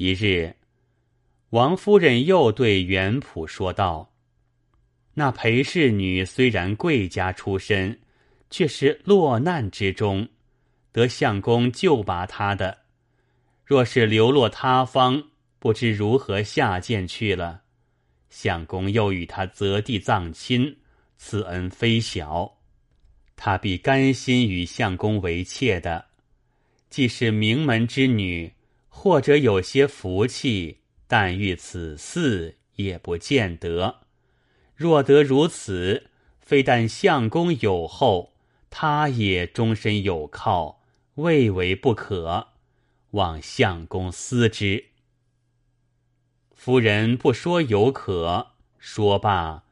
一日，王夫人又对元普说道：“那裴氏女虽然贵家出身，却是落难之中，得相公救拔她的。若是流落他方，不知如何下贱去了。相公又与她择地葬亲，此恩非小，她必甘心与相公为妾的。既是名门之女。”或者有些福气，但遇此事也不见得。若得如此，非但相公有后，他也终身有靠，未为不可。望相公思之。夫人不说有可，说罢，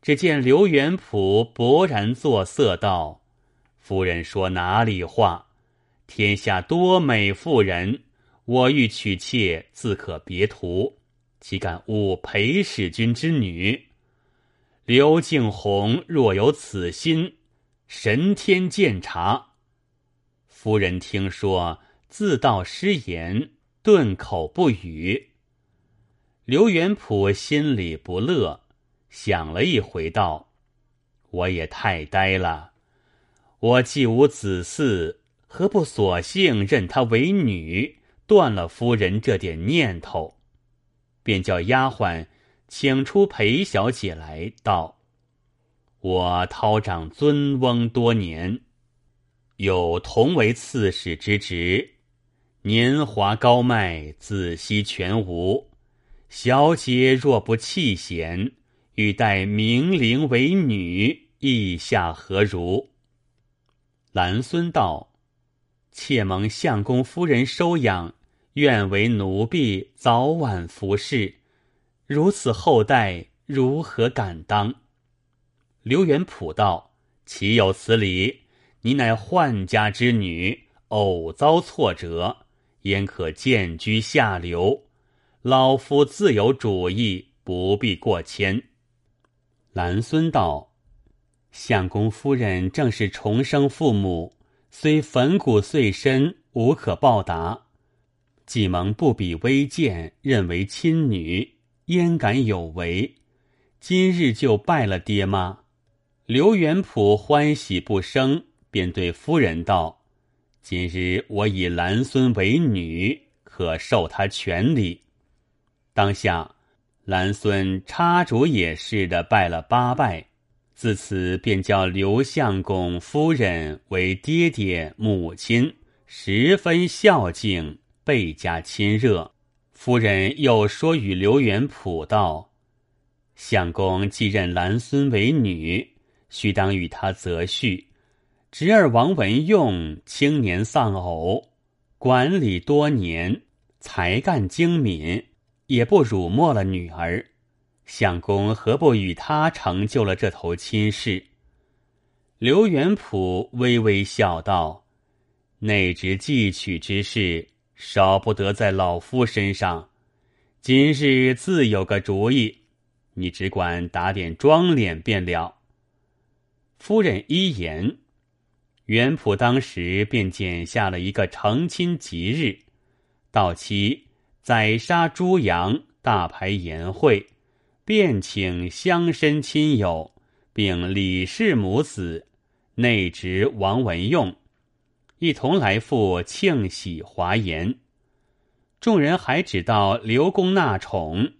只见刘元普勃然作色道：“夫人说哪里话？天下多美妇人。”我欲娶妾，自可别图，岂敢误裴使君之女？刘敬红若有此心，神天鉴察。夫人听说，自道失言，顿口不语。刘元普心里不乐，想了一回，道：“我也太呆了。我既无子嗣，何不索性认她为女？”断了夫人这点念头，便叫丫鬟请出裴小姐来道：“我讨长尊翁多年，有同为刺史之职，年华高迈，子息全无。小姐若不弃贤，欲待明灵为女，意下何如？”兰孙道。妾蒙相公夫人收养，愿为奴婢，早晚服侍。如此后代，如何敢当？刘元普道：“岂有此理？你乃宦家之女，偶遭挫折，焉可贱居下流？老夫自有主意，不必过谦。”兰孙道：“相公夫人正是重生父母。”虽粉骨碎身，无可报答。既蒙不比微贱，认为亲女，焉敢有违？今日就拜了爹妈。刘元普欢喜不生，便对夫人道：“今日我以兰孙为女，可受他权礼。”当下，兰孙插主也似的拜了八拜。自此便叫刘相公夫人为爹爹母亲，十分孝敬，倍加亲热。夫人又说与刘元普道：“相公继任兰孙为女，须当与他择婿。侄儿王文用青年丧偶，管理多年，才干精敏，也不辱没了女儿。”相公何不与他成就了这头亲事？刘元普微微笑道：“内侄继娶之事，少不得在老夫身上。今日自有个主意，你只管打点妆脸便了。”夫人一言，元溥当时便剪下了一个成亲吉日，到期宰杀猪羊，大排筵会。便请乡绅亲友，并李氏母子、内侄王文用，一同来赴庆喜华筵。众人还只道刘公纳宠，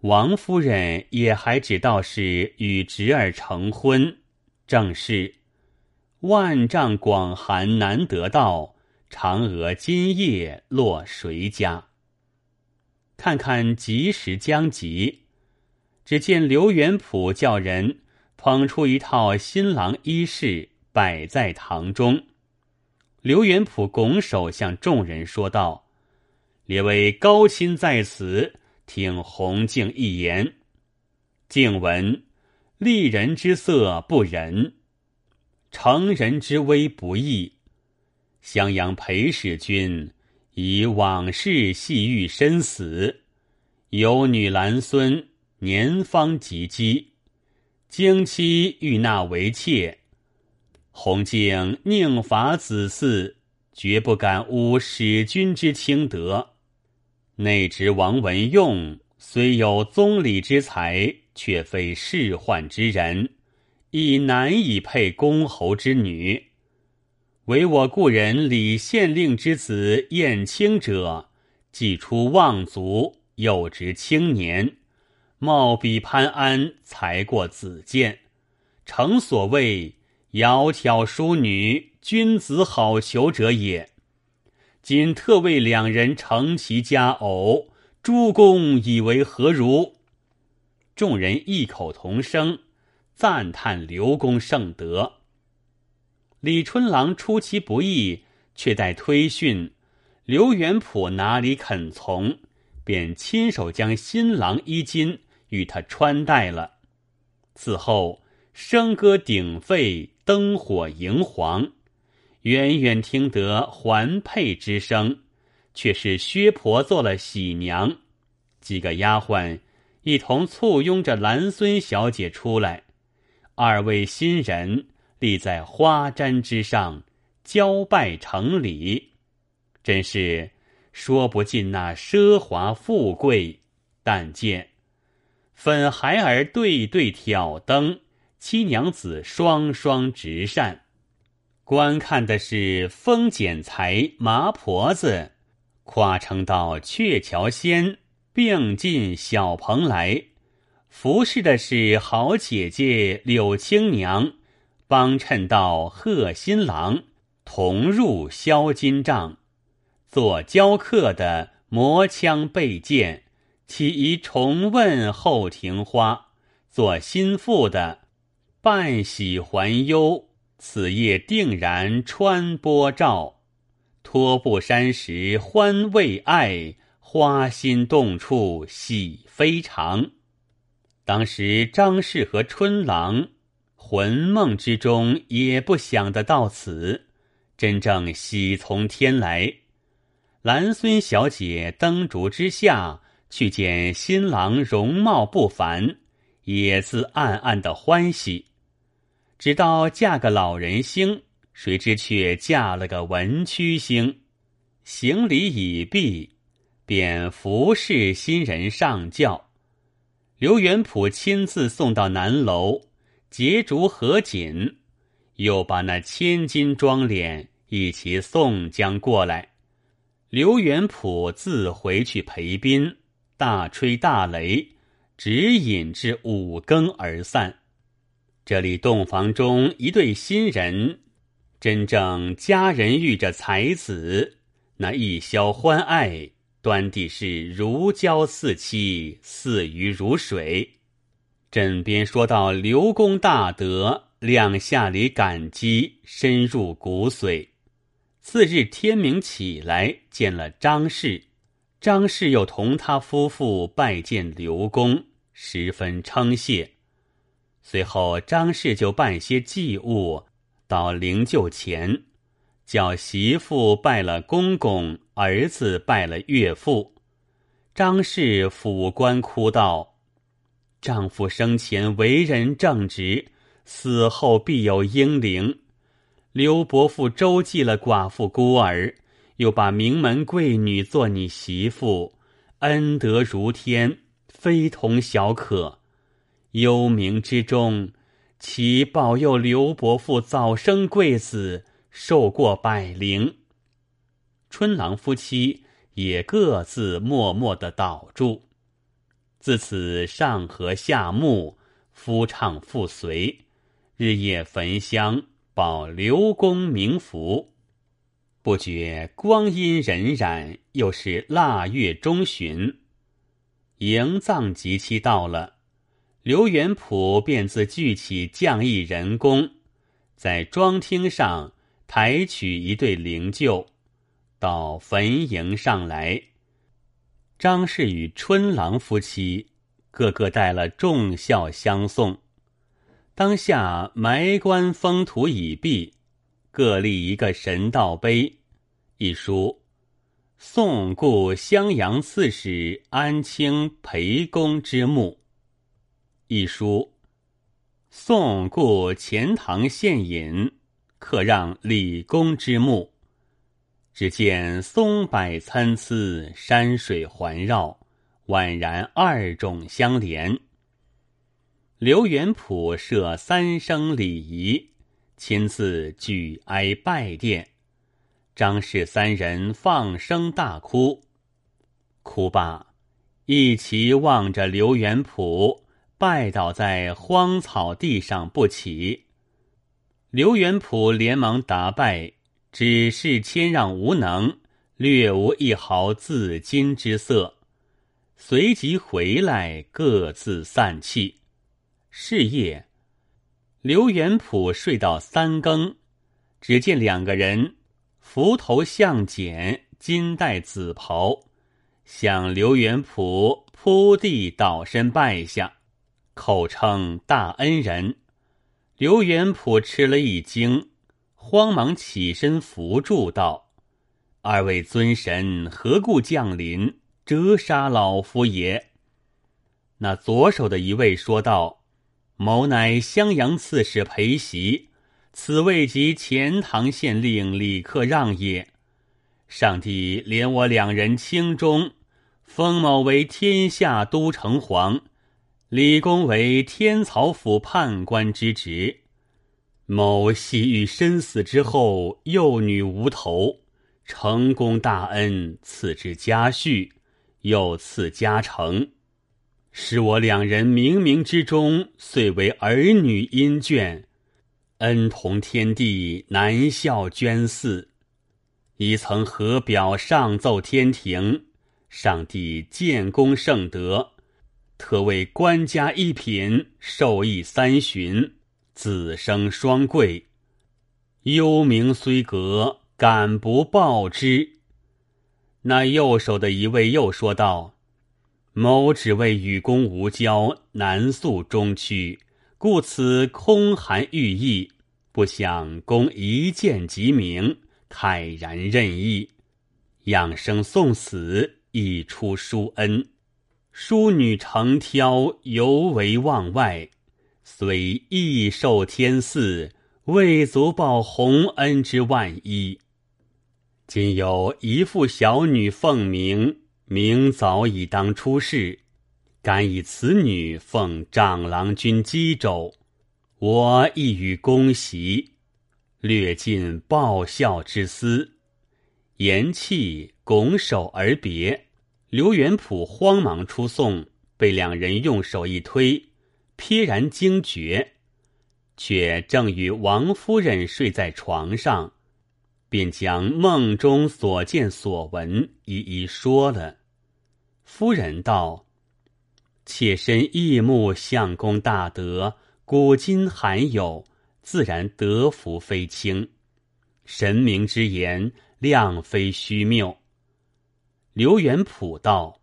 王夫人也还只道是与侄儿成婚。正是万丈广寒难得到，嫦娥今夜落谁家？看看吉时将及。只见刘元普叫人捧出一套新郎衣饰，摆在堂中。刘元普拱手向众人说道：“列位高亲在此，听洪敬一言。敬闻：丽人之色不仁，成人之危不义。襄阳裴使君以往事细遇身死，有女兰孙。”年方及笄，经妻欲纳为妾，洪敬宁伐子嗣，绝不敢污使君之清德。内侄王文用虽有宗理之才，却非仕宦之人，亦难以配公侯之女。唯我故人李县令之子燕青者，既出望族，又值青年，貌比潘安，才过子建，诚所谓窈窕淑女，君子好逑者也。今特为两人成其佳偶，诸公以为何如？众人异口同声，赞叹刘公圣德。李春郎出其不意，却待推训，刘元普哪里肯从，便亲手将新郎衣襟与他穿戴了。此后笙歌鼎沸，灯火荧黄，远远听得环佩之声，却是薛婆做了喜娘，几个丫鬟一同簇拥着兰孙小姐出来，二位新人。立在花毡之上，交拜成礼，真是说不尽那奢华富贵。但见粉孩儿对对挑灯，七娘子双双执扇，观看的是风剪裁、麻婆子，跨称到鹊桥仙，并进小蓬莱，服侍的是好姐姐柳青娘。帮衬到贺新郎同入销金帐，做教客的磨枪备剑，岂宜重问后庭花？做心腹的半喜还忧，此夜定然穿波照。托布山时欢未爱，花心动处喜非常。当时张氏和春郎。魂梦之中也不想得到此，真正喜从天来。兰孙小姐灯烛之下去见新郎，容貌不凡，也自暗暗的欢喜。直到嫁个老人星，谁知却嫁了个文曲星。行礼已毕，便服侍新人上轿。刘元普亲自送到南楼。结烛合锦，又把那千金妆奁一起送将过来。刘元普自回去陪宾，大吹大擂，直引至五更而散。这里洞房中一对新人，真正佳人遇着才子，那一宵欢爱，端地是如胶似漆，似鱼如水。枕边说到刘公大德，两下里感激深入骨髓。次日天明起来，见了张氏，张氏又同他夫妇拜见刘公，十分称谢。随后张氏就办些祭物到灵柩前，叫媳妇拜了公公，儿子拜了岳父。张氏抚棺哭道。丈夫生前为人正直，死后必有英灵。刘伯父周济了寡妇孤儿，又把名门贵女做你媳妇，恩德如天，非同小可。幽冥之中，其保佑刘伯父早生贵子，寿过百龄。春郎夫妻也各自默默的祷祝。自此上和下沐，夫唱妇随，日夜焚香，保刘公冥福。不觉光阴荏苒，又是腊月中旬，迎葬吉期到了，刘元普便自聚起匠艺人工，在庄厅上抬取一对灵柩，到坟茔上来。张氏与春郎夫妻个个带了重孝相送。当下埋棺封土已毕，各立一个神道碑，一书“宋故襄阳刺史安清裴公之墓”，一书“宋故钱塘县尹克让李公之墓”。只见松柏参差，山水环绕，宛然二种相连。刘元普设三生礼仪，亲自举哀拜殿。张氏三人放声大哭，哭罢，一齐望着刘元普，拜倒在荒草地上不起。刘元普连忙答拜。只是谦让无能，略无一毫自矜之色。随即回来，各自散气。是夜，刘元普睡到三更，只见两个人扶头向简，金带紫袍，向刘元普扑地倒身拜下，口称大恩人。刘元普吃了一惊。慌忙起身扶住道：“二位尊神何故降临，折杀老夫也？”那左手的一位说道：“某乃襄阳刺史裴袭，此位即钱塘县令李克让也。上帝怜我两人轻中，封某为天下都城隍，李公为天曹府判官之职。”某系遇身死之后，幼女无头，成功大恩赐之家婿，又赐家成，使我两人冥冥之中遂为儿女姻眷，恩同天地，难孝捐嗣。已曾合表上奏天庭，上帝建功圣德，特为官家一品，授义三旬。子生双贵，幽冥虽隔，敢不报之？那右手的一位又说道：“某只为与公无交，难诉衷曲，故此空含寓意。不想公一见即明，慨然任意，养生送死，以出殊恩。淑女成挑，尤为望外。”虽益受天赐，未足报洪恩之万一。今有一妇小女奉名，明早已当出世，敢以此女奉长郎君姬州，我亦与恭喜，略尽报效之思。言讫，拱手而别。刘元普慌忙出送，被两人用手一推。瞥然惊觉，却正与王夫人睡在床上，便将梦中所见所闻一一说了。夫人道：“妾身忆慕相公大德，古今罕有，自然德福非轻。神明之言，量非虚谬。”刘元普道：“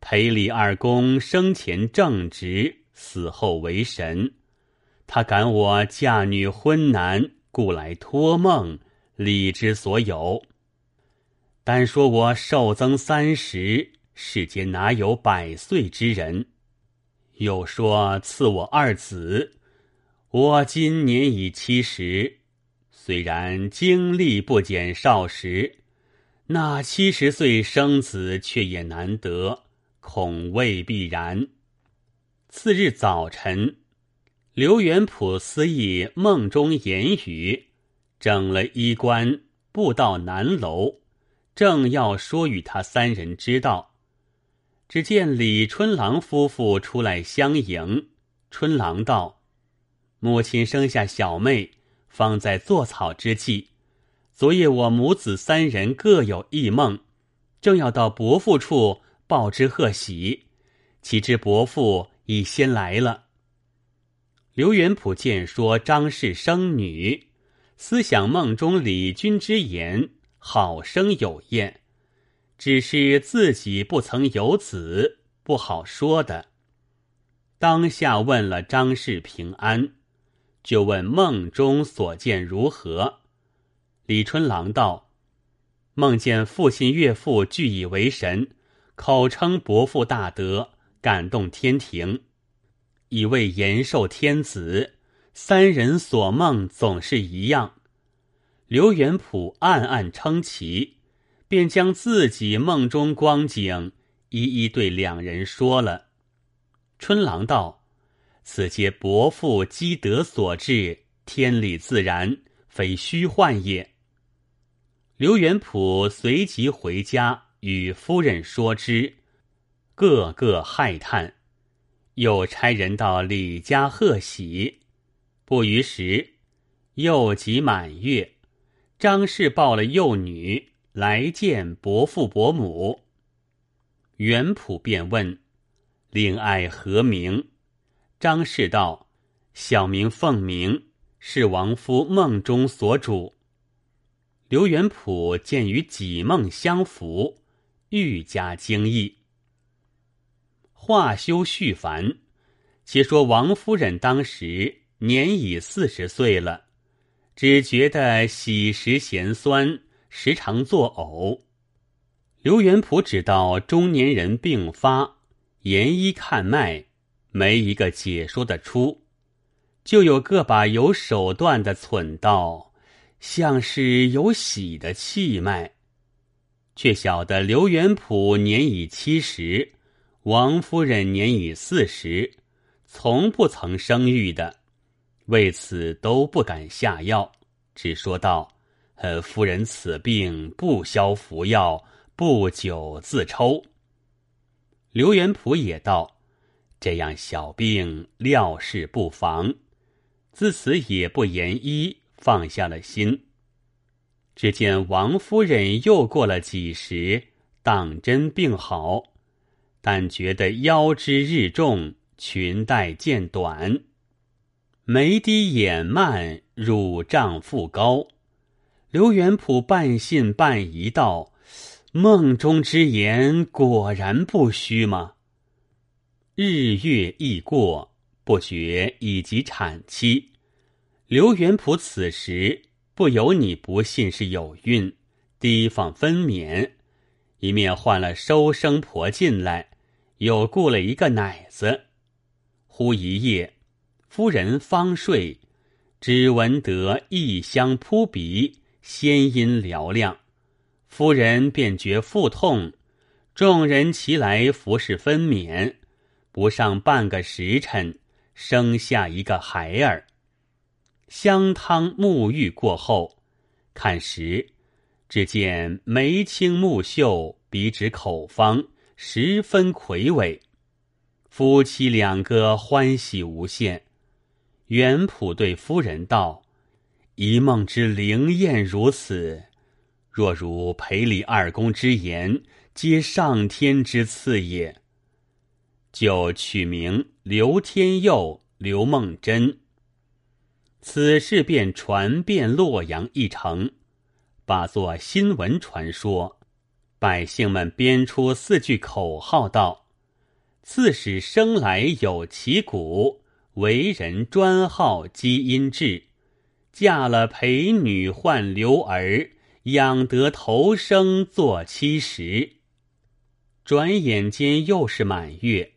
裴李二公生前正直。”死后为神，他感我嫁女婚男，故来托梦，礼之所有。单说我寿增三十，世间哪有百岁之人？又说赐我二子，我今年已七十，虽然经历不减少时，那七十岁生子却也难得，恐未必然。次日早晨，刘元普思忆梦中言语，整了衣冠，步到南楼，正要说与他三人知道，只见李春郎夫妇出来相迎。春郎道：“母亲生下小妹，方在坐草之际，昨夜我母子三人各有异梦，正要到伯父处报之贺喜，岂知伯父。”已先来了。刘元普见说张氏生女，思想梦中李君之言，好生有验，只是自己不曾有子，不好说的。当下问了张氏平安，就问梦中所见如何。李春郎道：梦见父亲岳父俱以为神，口称伯父大德。感动天庭，以为延寿天子。三人所梦总是一样。刘元普暗暗称奇，便将自己梦中光景一一对两人说了。春郎道：“此皆伯父积德所致，天理自然，非虚幻也。”刘元普随即回家与夫人说之，个个骇叹，又差人到李家贺喜。不余时，又即满月。张氏抱了幼女来见伯父伯母。元普便问：“令爱何名？”张氏道：“小名凤鸣，是王夫梦中所主。”刘元普见与己梦相符，愈加惊异。话休续繁，且说王夫人当时年已四十岁了。只觉得喜食咸酸，时常作呕。刘元普只道中年人病发，研医看脉，没一个解说得出。就有个把有手段的忖道，像是有喜的气脉，却晓得刘元普年已七十，王夫人年已四十，从不曾生育的。为此都不敢下药，只说道：“呃，夫人此病不消服药，不久自抽。”刘元普也道：“这样小病料事不妨。”自此也不言医，放下了心。只见王夫人又过了几时，当真病好，但觉得腰肢日重，裙带渐短。眉低眼慢，乳胀腹高。刘元普半信半疑道：“梦中之言果然不虚吗？”日月易过，不觉已及产期。刘元普此时不由你不信是有孕，提防分娩，一面换了收生婆进来，又雇了一个奶子。忽一夜。夫人方睡，只闻得异香扑鼻，仙音嘹亮。夫人便觉腹痛，众人齐来服侍分娩。不上半个时辰，生下一个孩儿。香汤沐浴过后，看时，只见眉清目秀，鼻直口方，十分魁伟。夫妻两个欢喜无限。元普对夫人道：“一梦之灵验如此，若如裴李二公之言，皆上天之赐也。”就取名刘天佑、刘梦真。此事便传遍洛阳一城，把作新闻传说。百姓们编出四句口号道：“刺史生来有其骨。”为人专好基因志，嫁了陪女换留儿，养得头生做妻时。转眼间又是满月，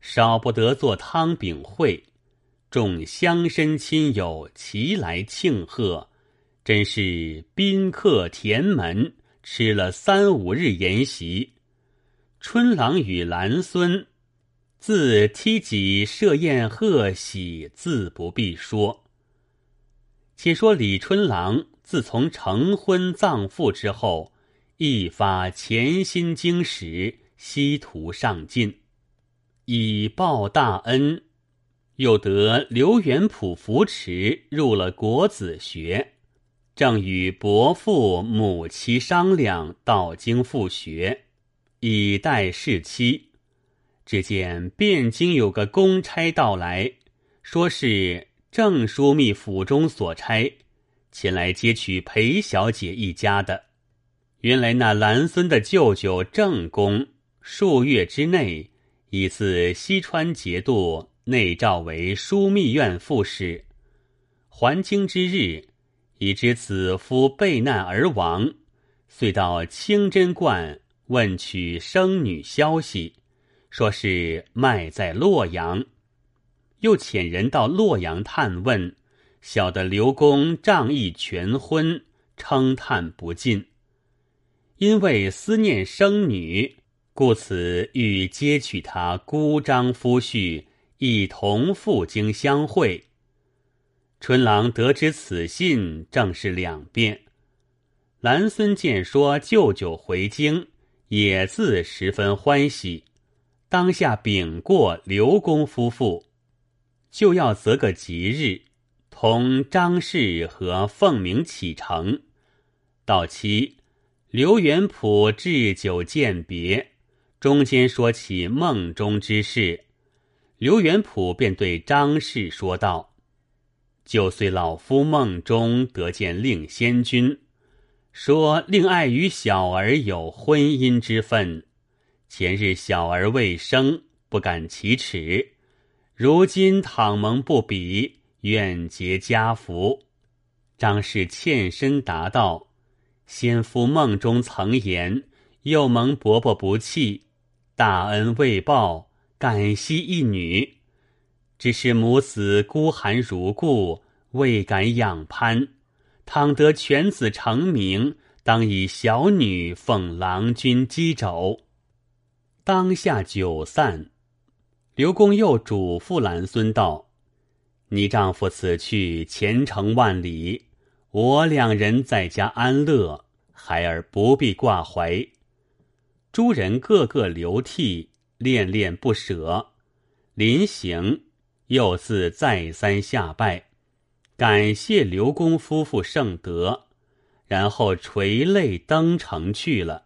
少不得做汤饼会，众乡绅亲友齐来庆贺，真是宾客填门，吃了三五日筵席。春郎与兰孙。自梯己设宴贺喜，自不必说。且说李春郎自从成婚葬父之后，一发潜心经史，希图上进，以报大恩。又得刘元溥扶持，入了国子学，正与伯父母妻商量到京复学，以待侍妻。只见汴京有个公差到来，说是郑枢密府中所差，前来接取裴小姐一家的。原来那兰孙的舅舅郑公，数月之内已自西川节度内召为枢密院副使。还京之日，已知子夫被难而亡，遂到清真观问取生女消息。说是卖在洛阳，又遣人到洛阳探问，晓得刘公仗义全婚，称叹不尽。因为思念生女，故此欲接取他孤张夫婿，一同赴京相会。春郎得知此信，正是两遍。兰孙见说舅舅回京，也自十分欢喜，当下禀过刘公夫妇，就要择个吉日，同张氏和凤鸣启程。到期，刘元普置酒饯别，中间说起梦中之事，刘元普便对张氏说道：“就遂老夫梦中得见令仙君。”说令爱与小儿有婚姻之分，前日小儿未生，不敢启齿。如今倘蒙不比，愿结家福。张氏欠身答道：“先夫梦中曾言，又蒙伯伯不弃，大恩未报，感惜一女。只是母子孤寒如故，未敢仰攀。”倘得犬子成名，当以小女奉郎君击肘。当下酒散，刘公又嘱咐兰孙道：“你丈夫此去前程万里，我两人在家安乐，孩儿不必挂怀。”诸人个个流涕，恋恋不舍。临行，又自再三下拜。感谢刘公夫妇圣德，然后垂泪登城去了。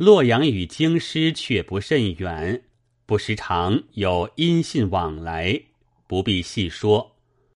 洛阳与京师却不甚远，不时常有音信往来，不必细说。